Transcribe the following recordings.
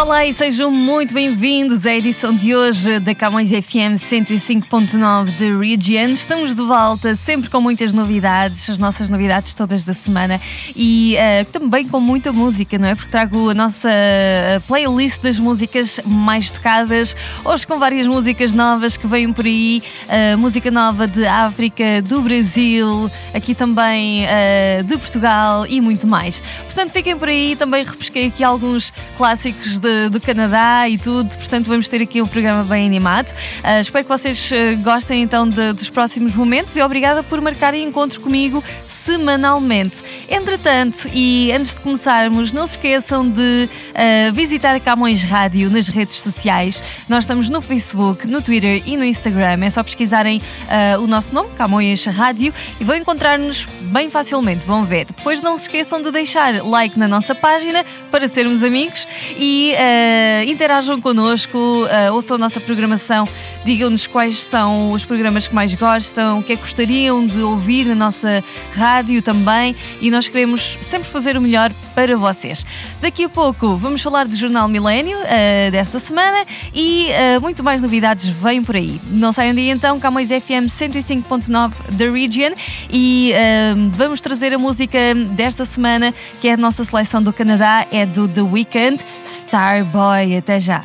Olá e sejam muito bem-vindos à edição de hoje da Camões FM 105.9 de Region. Estamos de volta, sempre com muitas novidades, as nossas novidades todas da semana e uh, também com muita música, não é? Porque trago a nossa playlist das músicas mais tocadas, hoje com várias músicas novas que vêm por aí, uh, música nova de África, do Brasil, aqui também uh, de Portugal e muito mais. Portanto, fiquem por aí, também repesquei aqui alguns clássicos de, do Canadá e tudo, portanto vamos ter aqui um programa bem animado. Uh, espero que vocês uh, gostem então de, dos próximos momentos e obrigada por marcarem encontro comigo semanalmente. Entretanto, e antes de começarmos, não se esqueçam de uh, visitar Camões Rádio nas redes sociais. Nós estamos no Facebook, no Twitter e no Instagram. É só pesquisarem uh, o nosso nome, Camões Rádio, e vão encontrar-nos bem facilmente. Vão ver. Depois não se esqueçam de deixar like na nossa página para sermos amigos e uh, interajam connosco, uh, ouçam a nossa programação, digam-nos quais são os programas que mais gostam, o que é que gostariam de ouvir na nossa rádio também. E nós queremos sempre fazer o melhor para vocês. Daqui a pouco vamos falar do Jornal Milênio uh, desta semana e uh, muito mais novidades vêm por aí. Não saiam daí então, Camões FM 105.9 da Region e uh, vamos trazer a música desta semana que é a nossa seleção do Canadá, é do The Weeknd, Starboy. Até já.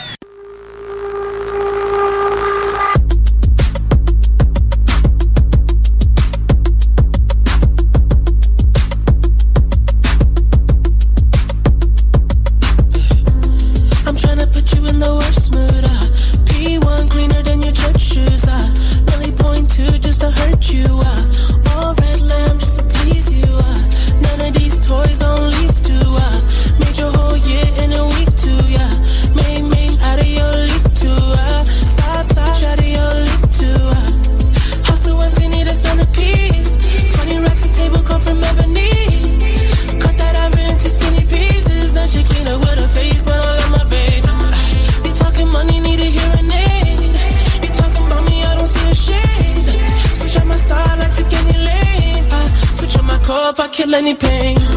Kill any pain.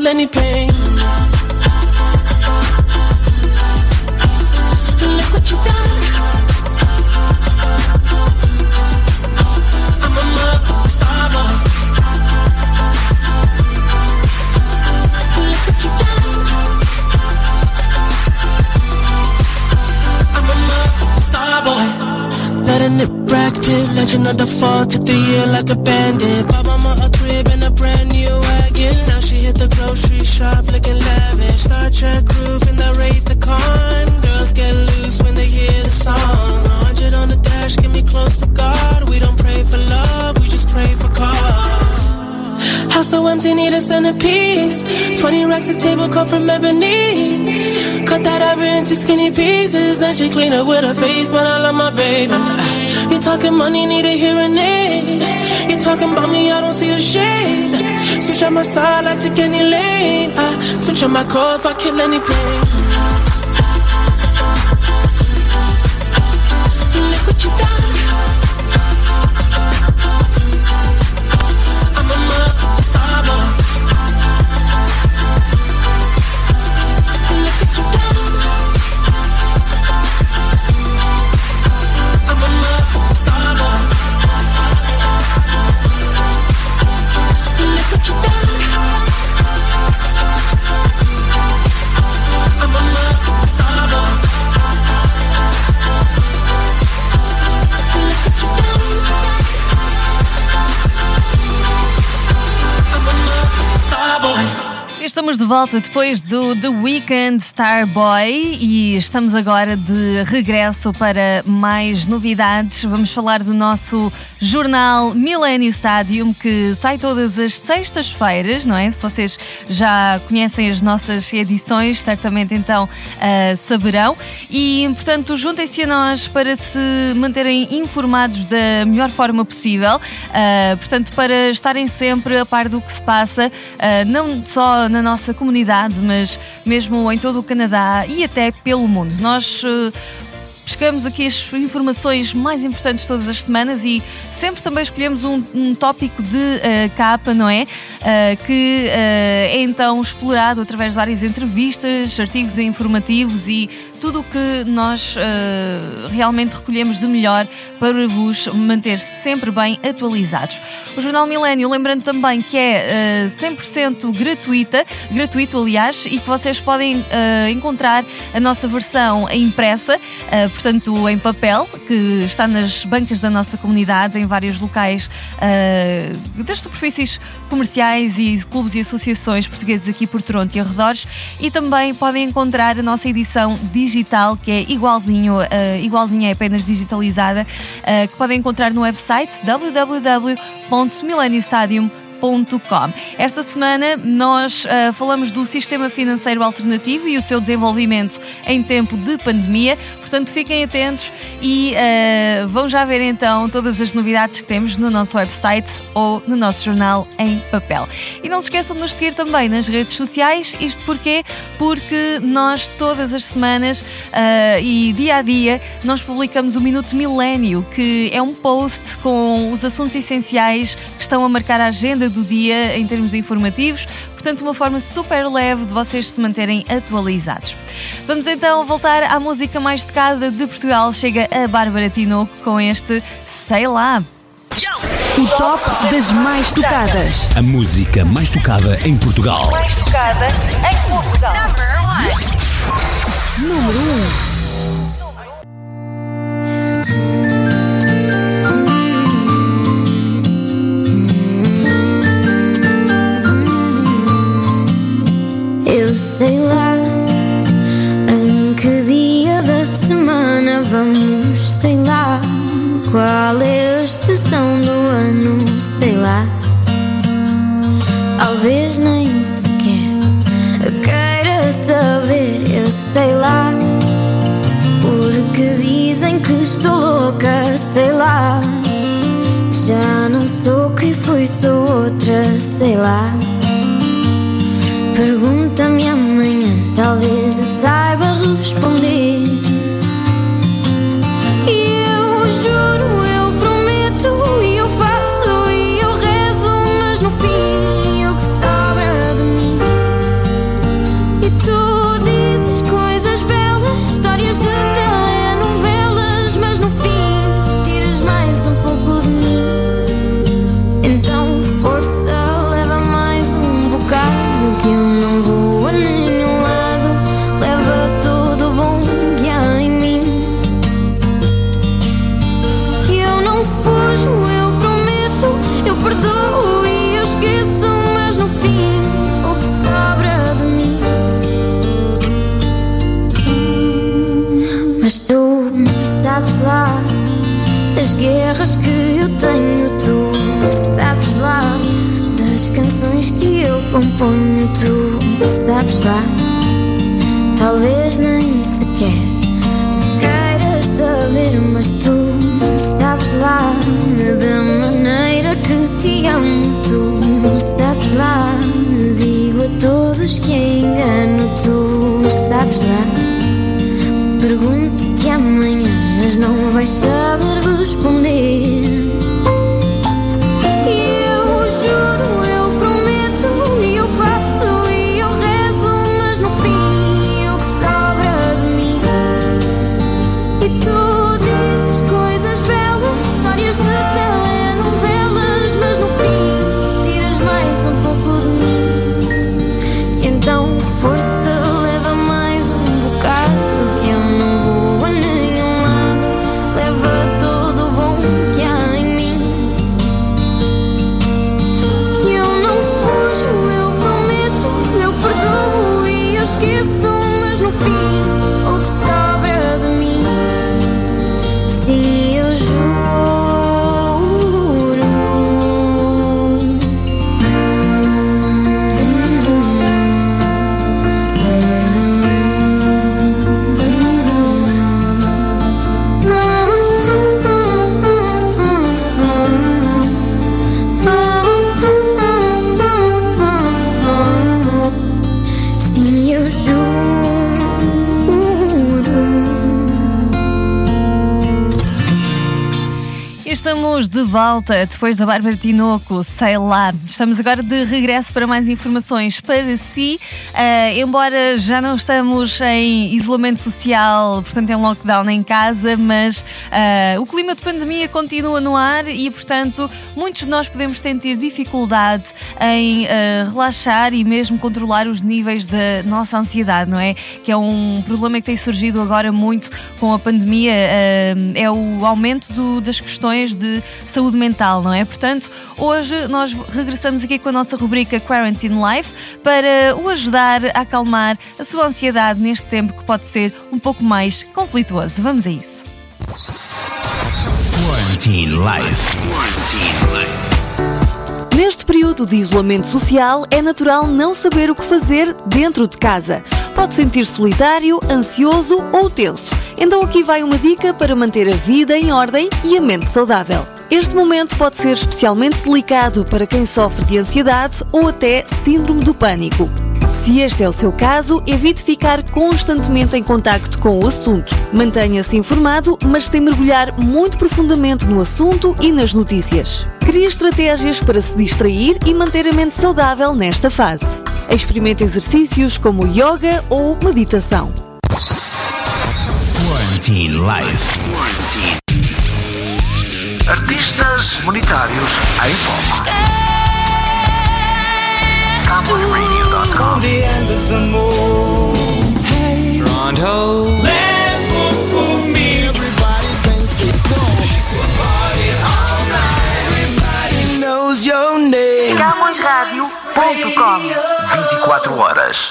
Kill any pain. Look what you done. I'm a mother. Look what you done. I'm a mother star boy. Letting it bracket, legend of the fall. Took the year like a bandit. Grocery shop looking lavish. Star Trek roof in the Wraith the Con. Girls get loose when they hear the song. 100 on the dash, get me close to God. We don't pray for love, we just pray for cause. House so empty, need a centerpiece. 20 racks a table come from ebony. Cut that ivory into skinny pieces. Then she clean up with her face, but I love my baby. You talking money, need a hearing aid. You talking about me, I don't see a shade. Switch on my side, I take any lane. I ah, switch on my code, I kill any pain. Estamos de volta depois do The Weekend Starboy e estamos agora de regresso para mais novidades. Vamos falar do nosso jornal Millennium Stadium que sai todas as sextas-feiras, não é? Se vocês já conhecem as nossas edições, certamente então ah, saberão. E portanto, juntem-se a nós para se manterem informados da melhor forma possível. Ah, portanto, para estarem sempre a par do que se passa, ah, não só na nossa comunidade, mas mesmo em todo o Canadá e até pelo mundo. Nós pescamos aqui as informações mais importantes todas as semanas e sempre também escolhemos um, um tópico de eh, capa, não é? Eh, que eh, é então explorado através de várias entrevistas, artigos informativos e tudo o que nós realmente recolhemos de melhor para vos manter sempre bem atualizados. O Jornal Milênio, lembrando também que é eh, 100% gratuita, gratuito aliás, e que vocês podem encontrar a nossa versão impressa, eh, portanto em papel, que está nas bancas da nossa comunidade, em vários locais eh, das superfícies comerciais e clubes e associações portugueses aqui por Toronto e arredores, e também podem encontrar a nossa edição digital, que é igualzinho, eh, igualzinha, é apenas digitalizada, eh, que podem encontrar no website www.millenniumstadium.com. Esta semana nós eh, falamos do sistema financeiro alternativo e o seu desenvolvimento em tempo de pandemia, portanto fiquem atentos e eh, vão já ver então todas as novidades que temos no nosso website ou no nosso jornal em papel. E não se esqueçam de nos seguir também nas redes sociais, isto porquê? Porque nós todas as semanas eh, e dia a dia nós publicamos o Minuto Milênio, que é um post com os assuntos essenciais que estão a marcar a agenda do dia em termos informativos, portanto, uma forma super leve de vocês se manterem atualizados. Vamos então voltar à música mais tocada de Portugal. Chega a Bárbara Tinoco com este Sei lá. O top das mais tocadas. A música mais tocada em Portugal. Tocada em Portugal. Número 1. Eu sei lá em que dia da semana vamos, sei lá qual é a estação do ano, sei lá. Talvez nem sequer queira saber, eu sei lá. Porque dizem que estou louca, sei lá. Já não sou quem fui, sou outra, sei lá. Responder. Das guerras que eu tenho, tu sabes lá das canções que eu componho, tu sabes lá. Talvez nem sequer queiras saber, mas tu sabes lá da maneira que te amo, tu mas não vai saber responder. Estamos de volta depois da Bárbara Tinoco, sei lá. Estamos agora de regresso para mais informações para si. Ah, embora já não estamos em isolamento social, portanto, em lockdown em casa, mas ah, o clima de pandemia continua no ar e, portanto, muitos de nós podemos sentir dificuldade em ah, relaxar e mesmo controlar os níveis da nossa ansiedade, não é? Que é um problema que tem surgido agora muito com a pandemia, é o aumento do- das questões de saúde mental, não é? Portanto, hoje nós regressamos aqui com a nossa rubrica Quarantine Life para o ajudar a acalmar a sua ansiedade neste tempo que pode ser um pouco mais conflituoso. Vamos a isso. Quarantine Life. Neste período de isolamento social, é natural não saber o que fazer dentro de casa. Pode sentir solitário, ansioso ou tenso. Então aqui vai uma dica para manter a vida em ordem e a mente saudável. Este momento pode ser especialmente delicado para quem sofre de ansiedade ou até síndrome do pânico. Se este é o seu caso, evite ficar constantemente em contacto com o assunto. Mantenha-se informado, mas sem mergulhar muito profundamente no assunto e nas notícias. Crie estratégias para se distrair e manter a mente saudável nesta fase. Experimente exercícios como yoga ou meditação. Quarantine Life. Artistas monetários em foco. CowboyRadio.com CamõesRádio.com 24 horas.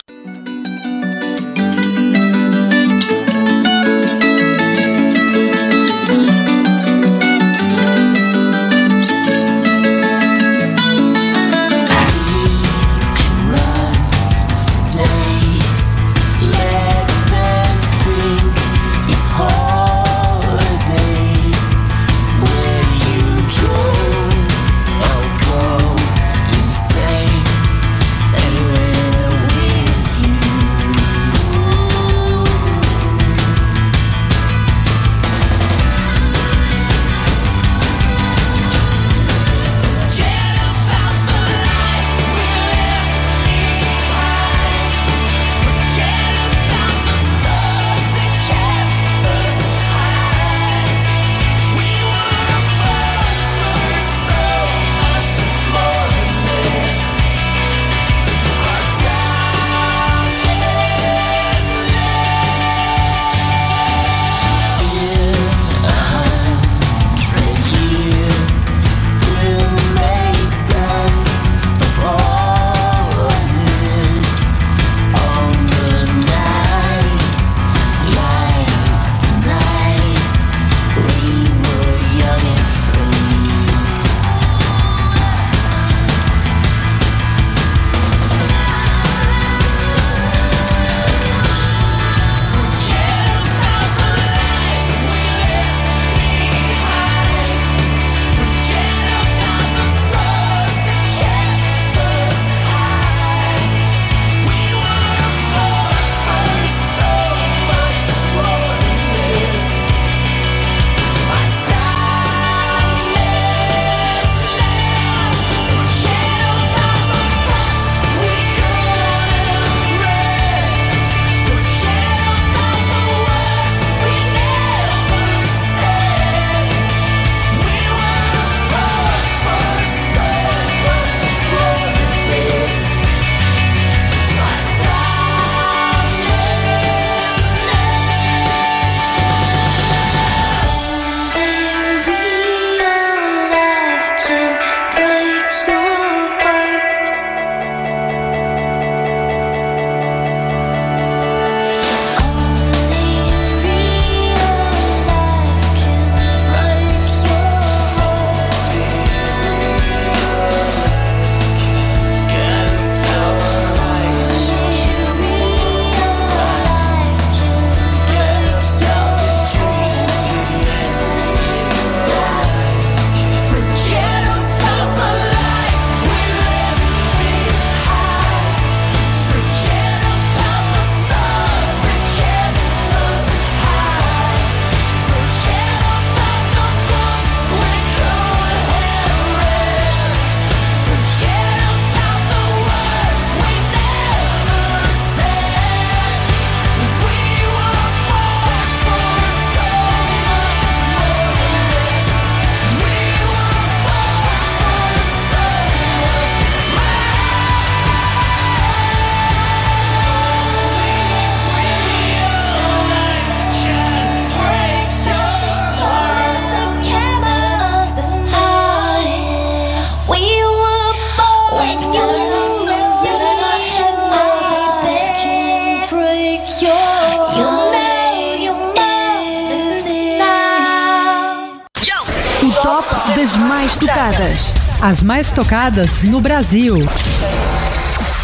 Mais tocadas. As mais tocadas no Brasil.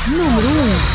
Número 1.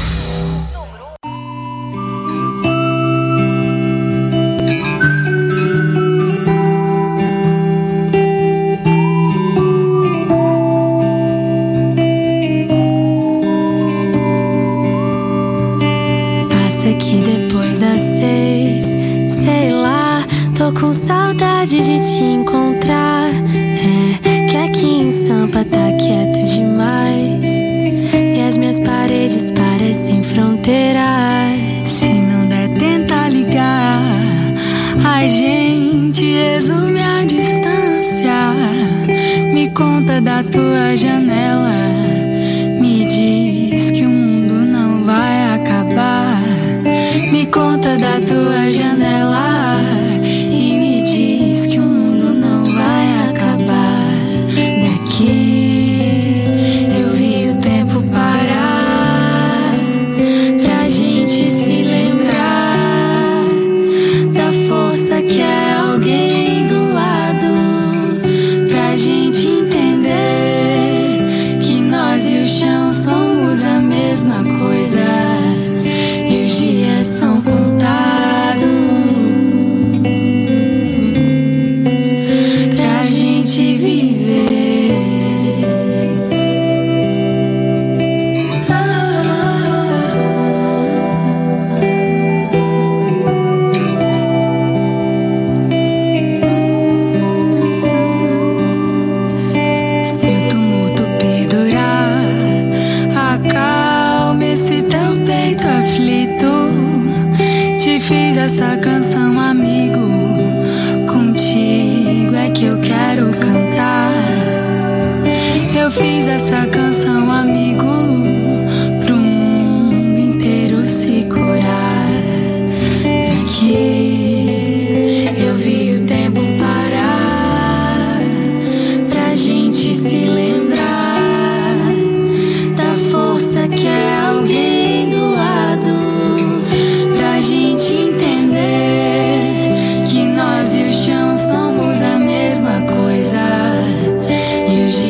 A gente resume a distância. Me conta da tua janela. Me diz que o mundo não vai acabar. Me conta da tua janela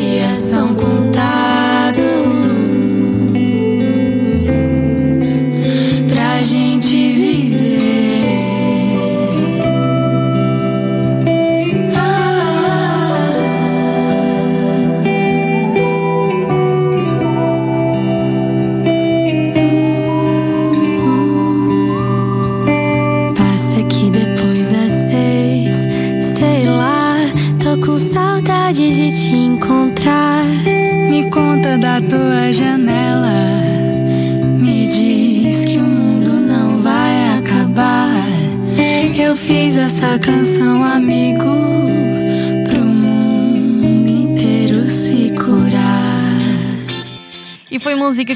e os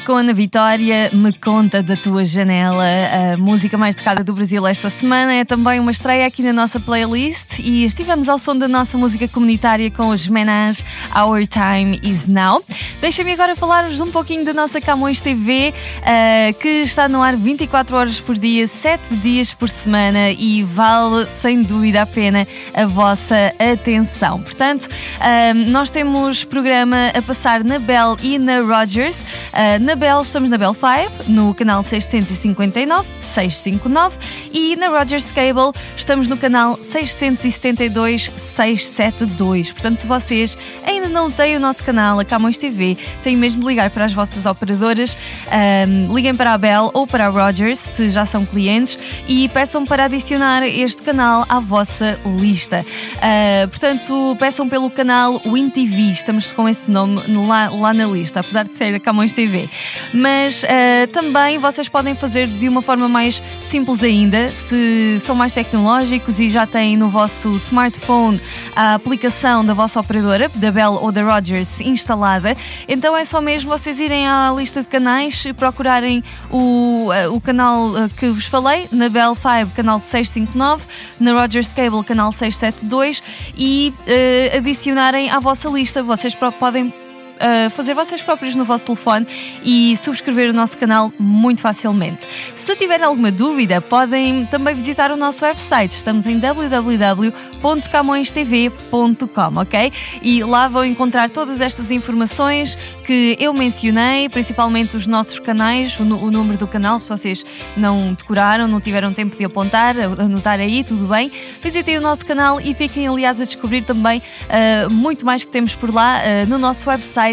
com Ana Vitória, Me Conta da Tua Janela, a música mais tocada do Brasil esta semana. É também uma estreia aqui na nossa playlist e estivemos ao som da nossa música comunitária com os Menage Our Time Is Now. Deixa-me agora falar-vos um pouquinho da nossa Camões TV, eh, que está no ar 24 horas por dia, 7 dias por semana e vale sem dúvida a pena a vossa atenção. Portanto, eh, nós temos programa a passar na Bell e na Rogers. Uh, na Bell, estamos na Bell 5, no canal 659, 659 e na Rogers Cable estamos no canal 672, 672. Portanto, se vocês ainda não têm o nosso canal, a Camões TV, têm mesmo de ligar para as vossas operadoras, um, liguem para a Bell ou para a Rogers, se já são clientes, e peçam para adicionar este canal à vossa lista. Uh, portanto, peçam pelo canal Win TV, estamos com esse nome lá, lá na lista, apesar de ser a Camões TV. Mas uh, também vocês podem fazer de uma forma mais simples ainda, se são mais tecnológicos e já têm no vosso smartphone a aplicação da vossa operadora, da Bell ou da Rogers, instalada. Então é só mesmo vocês irem à lista de canais, procurarem o, uh, o canal uh, que vos falei, na Bell 5, canal 659, na Rogers Cable, canal 672 e uh, adicionarem à vossa lista. Vocês podem ah, fazer vocês próprios no vosso telefone e subscrever o nosso canal muito facilmente. Se tiverem alguma dúvida, podem também visitar o nosso website. Estamos em www.camõestv.com, ok? E lá vão encontrar todas estas informações que eu mencionei, principalmente os nossos canais, o, o número do canal, se vocês não decoraram, não tiveram tempo de apontar, anotar aí, tudo bem. Visitem o nosso canal e fiquem, aliás, a descobrir também ah, muito mais que temos por lá. Ah, no nosso website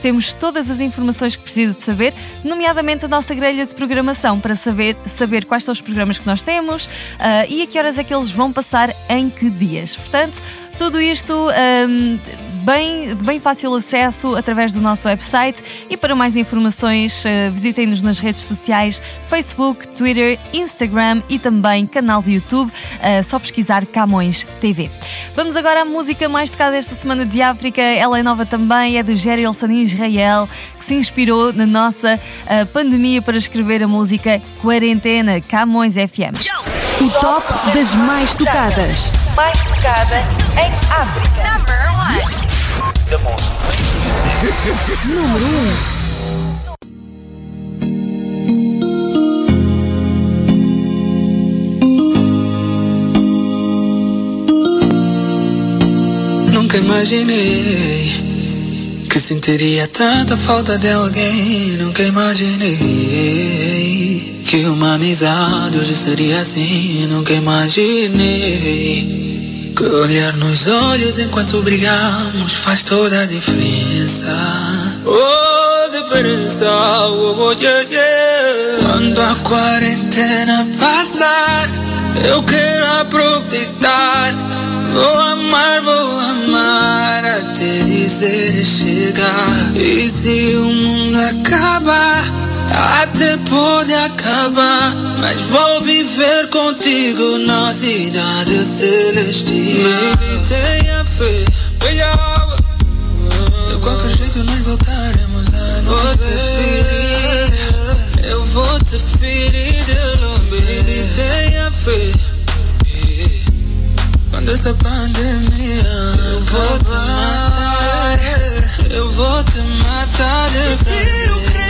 temos todas as informações que precisa de saber, nomeadamente a nossa grelha de programação, para saber, saber quais são os programas que nós temos ah, e a que horas é que eles vão passar em que dias. Portanto, tudo isto ahm, bem, de bem fácil acesso através do nosso website e para mais informações ah, visitem-nos nas redes sociais Facebook, Twitter, Instagram e também canal de YouTube, ah, só pesquisar Camões TV. Vamos agora à música mais tocada esta semana de África, ela é nova também, é do Jerry Elson Israel, que se inspirou na nossa ah, pandemia para escrever a música Quarentena, Camões FM. O top das mais tocadas. mais tocada em África. Nunca imaginei que sentiria tanta falta de alguém. Nunca imaginei que uma amizade hoje seria assim. Nunca imaginei que olhar nos olhos enquanto brigamos faz toda a diferença. Oh, diferença, oh, oh, yeah, yeah. Quando a quarentena passar, eu quero aproveitar. Vou amar, vou amar até dizer chegar. E se o mundo acabar, até pode acabar. Mas vou viver contigo na cidade celestial. Baby, tenha fé, brilhava. De qualquer jeito nós voltaremos a nos vou te ferir, eu vou te ferir de longe. Baby, tenha fé. Quando essa pandemia eu vou te matar, eu vou te matar de Prefiro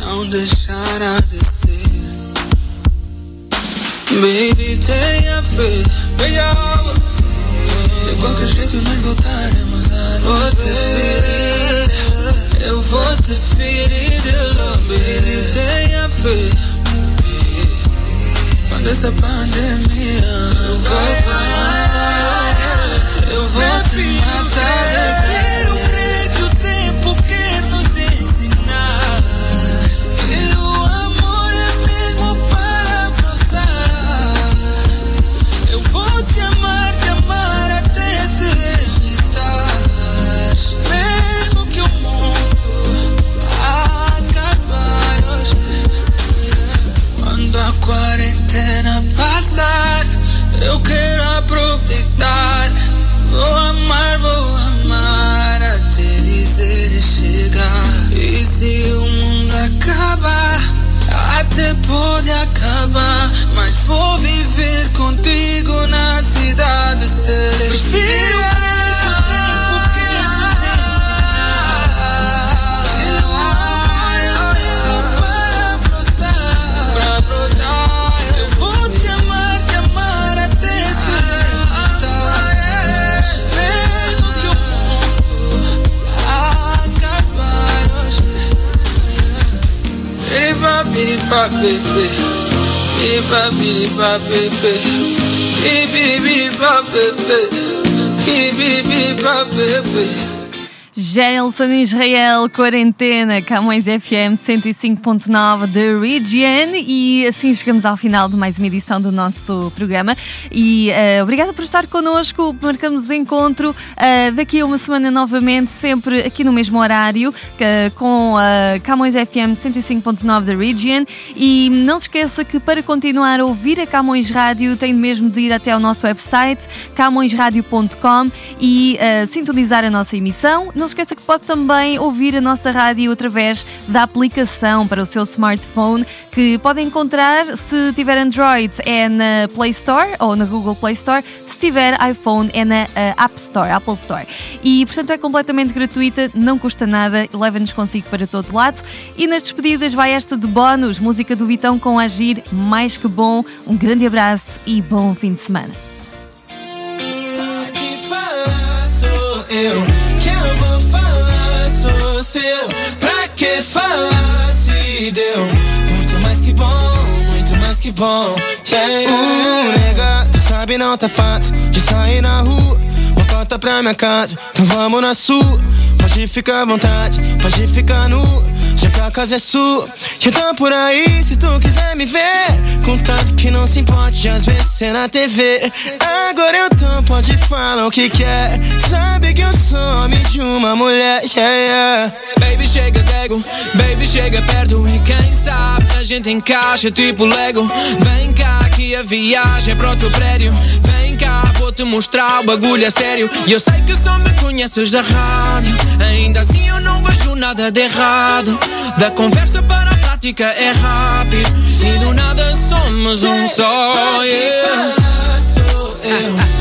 não deixará de ser. Baby, tenha fé, venha De qualquer jeito nós voltaremos a nos ver. Eu vou te ferir de longe, baby, tenha fé. Quando essa pandemia voltar, eu vou te matar. pepe, biriba biriba pepe, biri biri biriba pepe, biri. Gelson Israel, quarentena, Camões FM 105.9 da Region. E assim chegamos ao final de mais uma edição do nosso programa. E uh, obrigada por estar connosco, marcamos encontro uh, daqui a uma semana novamente, sempre aqui no mesmo horário uh, com a Camões FM 105.9 da Region. E não se esqueça que para continuar a ouvir a Camões Rádio tem mesmo de ir até ao nosso website camõesradio.com e sintonizar a nossa emissão. Não se esqueça que pode também ouvir a nossa rádio através da aplicação para o seu smartphone, que pode encontrar se tiver Android é na Play Store ou na Google Play Store, se tiver iPhone é na uh, App Store, Apple Store. E portanto é completamente gratuita, não custa nada, leva-nos consigo para todo lado. E nas despedidas vai esta de bónus, música do Vitão com Agir, mais que bom. Um grande abraço e bom fim de semana. eu seu. Pra que falar se deu? Muito mais que bom, muito mais que bom. Yeah, Uh, nega, tu sabe não tá fácil de sair na rua. Uma cota pra minha casa, então vamos na sua. Pode ficar à vontade, pode ficar nu. Já que a casa é sua, eu tô por aí se tu quiser me ver. Contanto que não se importe, às vezes ser na TV. Agora eu tô, pode falar o que quer. Sabe que eu sou homem de uma mulher, yeah, yeah. Baby, chega dego, baby, chega perto. E quem sabe a gente encaixa tipo Lego. Vem cá que a viagem é pro outro prédio. Vem cá, vou te mostrar o bagulho é sério. E eu sei que só me conheces da rádio. Ainda assim eu não vejo nada de errado. Da conversa para a prática é rápido. E do nada somos um só. Yeah. Sou eu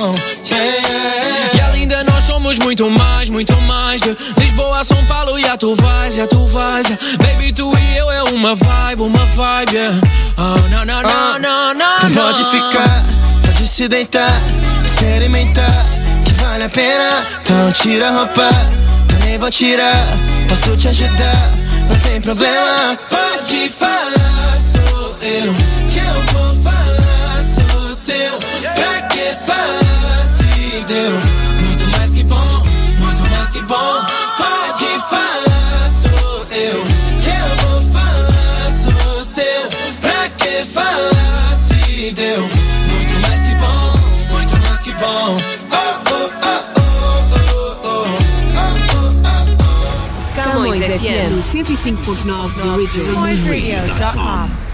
bom. Yeah. E além de nós somos muito mais, muito mais de Lisboa, São Paulo e a tu vais, e a tu vais. yeah. Baby, tu e eu é uma vibe, uma vibe. Yeah. Oh, não, não, não, não, não. Tu pode ficar, pode se deitar, experimentar, que vale a pena. Então tira a roupa, também vou tirar. Posso te ajudar, não tem problema. Pode falar, sou eu. Que eu vou falar, sou seu. Pra que falar deu? Muito mais que bom, muito mais que bom. Pode falar, sou eu. Que eu vou falar, sou seu. Pra que falar se deu? Muito mais que bom, muito mais que bom. Oh, oh, oh, oh, oh, oh. Camões FM 105.9 da Region. CamõesRadio.com